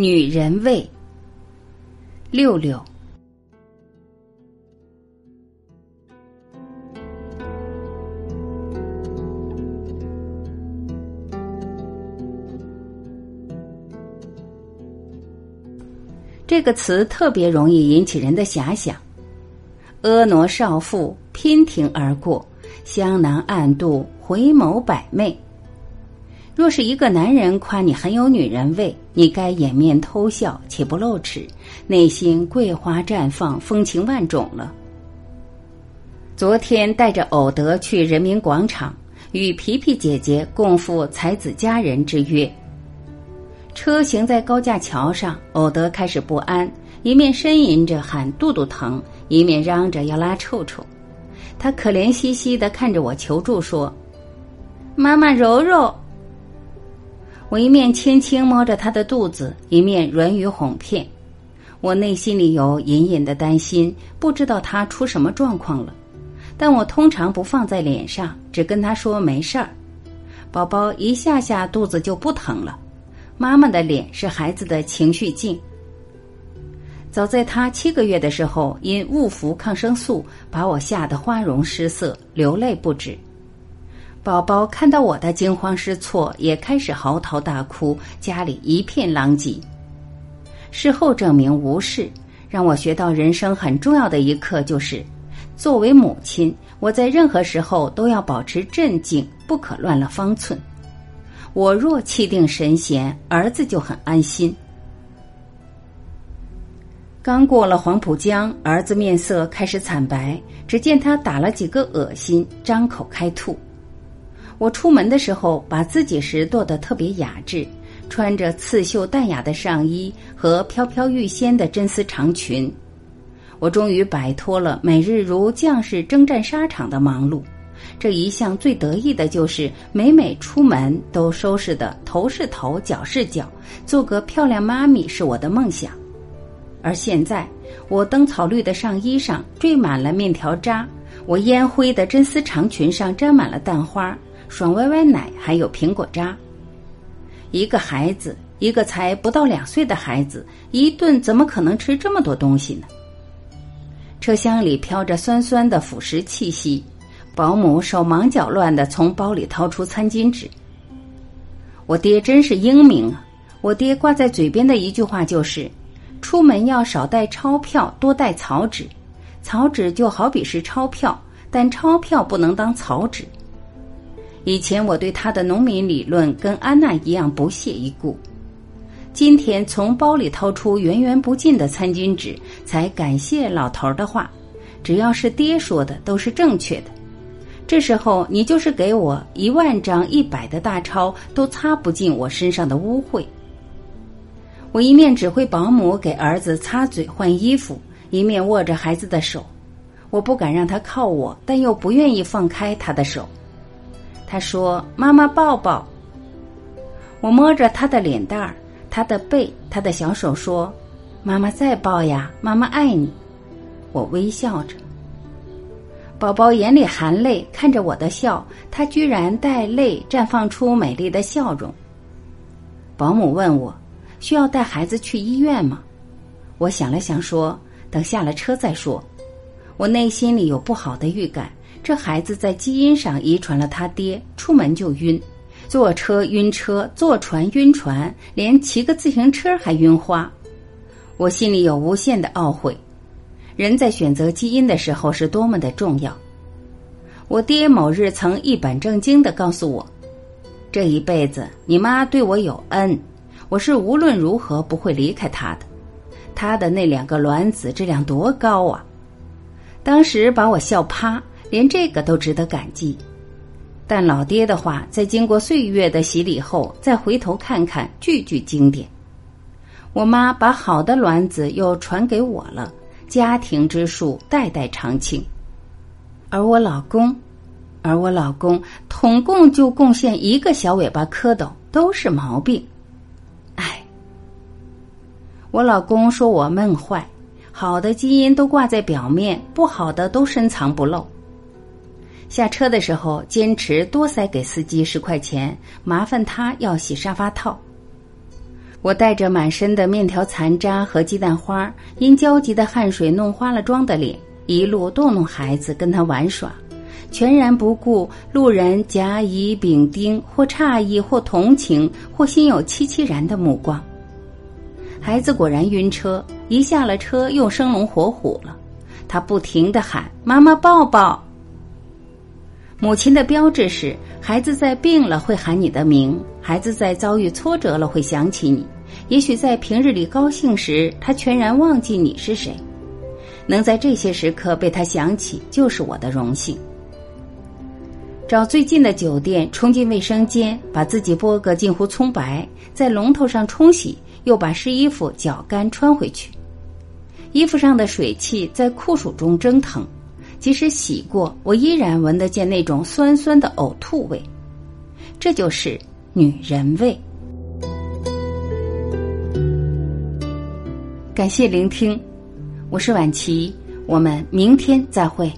女人味。六六。这个词特别容易引起人的遐想。婀娜少妇娉婷而过，香囊暗度，回眸百媚。若是一个男人夸你很有女人味，你该掩面偷笑，且不露齿，内心桂花绽放，风情万种了。昨天带着偶德去人民广场，与皮皮姐姐共赴才子佳人之约。车行在高架桥上，偶德开始不安，一面呻吟着喊肚肚疼，一面嚷着要拉臭臭。他可怜兮兮的看着我求助说：“妈妈揉揉。”我一面轻轻摸着他的肚子，一面软语哄骗。我内心里有隐隐的担心，不知道他出什么状况了。但我通常不放在脸上，只跟他说没事儿，宝宝一下下肚子就不疼了。妈妈的脸是孩子的情绪镜。早在他七个月的时候，因误服抗生素，把我吓得花容失色，流泪不止。宝宝看到我的惊慌失措，也开始嚎啕大哭，家里一片狼藉。事后证明无事，让我学到人生很重要的一课，就是作为母亲，我在任何时候都要保持镇静，不可乱了方寸。我若气定神闲，儿子就很安心。刚过了黄浦江，儿子面色开始惨白，只见他打了几个恶心，张口开吐。我出门的时候，把自己时做得特别雅致，穿着刺绣淡雅的上衣和飘飘欲仙的真丝长裙。我终于摆脱了每日如将士征战沙场的忙碌。这一项最得意的就是每每出门都收拾的头是头脚是脚，做个漂亮妈咪是我的梦想。而现在，我灯草绿的上衣上缀满了面条渣，我烟灰的真丝长裙上沾满了蛋花、爽歪歪奶，还有苹果渣。一个孩子，一个才不到两岁的孩子，一顿怎么可能吃这么多东西呢？车厢里飘着酸酸的腐蚀气息。保姆手忙脚乱的从包里掏出餐巾纸。我爹真是英明啊！我爹挂在嘴边的一句话就是：“出门要少带钞票，多带草纸。草纸就好比是钞票，但钞票不能当草纸。”以前我对他的农民理论跟安娜一样不屑一顾，今天从包里掏出源源不尽的餐巾纸，才感谢老头的话：只要是爹说的，都是正确的。这时候，你就是给我一万张一百的大钞，都擦不尽我身上的污秽。我一面指挥保姆给儿子擦嘴换衣服，一面握着孩子的手。我不敢让他靠我，但又不愿意放开他的手。他说：“妈妈抱抱。”我摸着他的脸蛋儿、他的背、他的小手，说：“妈妈再抱呀，妈妈爱你。”我微笑着。宝宝眼里含泪看着我的笑，他居然带泪绽放出美丽的笑容。保姆问我：“需要带孩子去医院吗？”我想了想说：“等下了车再说。”我内心里有不好的预感，这孩子在基因上遗传了他爹，出门就晕，坐车晕车，坐船晕船，连骑个自行车还晕花。我心里有无限的懊悔。人在选择基因的时候是多么的重要。我爹某日曾一本正经的告诉我：“这一辈子你妈对我有恩，我是无论如何不会离开她的。她的那两个卵子质量多高啊！”当时把我笑趴，连这个都值得感激。但老爹的话，在经过岁月的洗礼后，再回头看看，句句经典。我妈把好的卵子又传给我了。家庭之树代代长青，而我老公，而我老公统共就贡献一个小尾巴蝌蚪，都是毛病。唉，我老公说我闷坏，好的基因都挂在表面，不好的都深藏不露。下车的时候，坚持多塞给司机十块钱，麻烦他要洗沙发套。我带着满身的面条残渣和鸡蛋花，因焦急的汗水弄花了妆的脸，一路逗弄孩子，跟他玩耍，全然不顾路人甲乙丙丁或诧异或同情或心有戚戚然的目光。孩子果然晕车，一下了车又生龙活虎了，他不停的喊：“妈妈抱抱。”母亲的标志是：孩子在病了会喊你的名，孩子在遭遇挫折了会想起你。也许在平日里高兴时，他全然忘记你是谁。能在这些时刻被他想起，就是我的荣幸。找最近的酒店，冲进卫生间，把自己剥个近乎葱白，在龙头上冲洗，又把湿衣服搅干穿回去。衣服上的水汽在酷暑中蒸腾。即使洗过，我依然闻得见那种酸酸的呕吐味，这就是女人味。感谢聆听，我是婉琪，我们明天再会。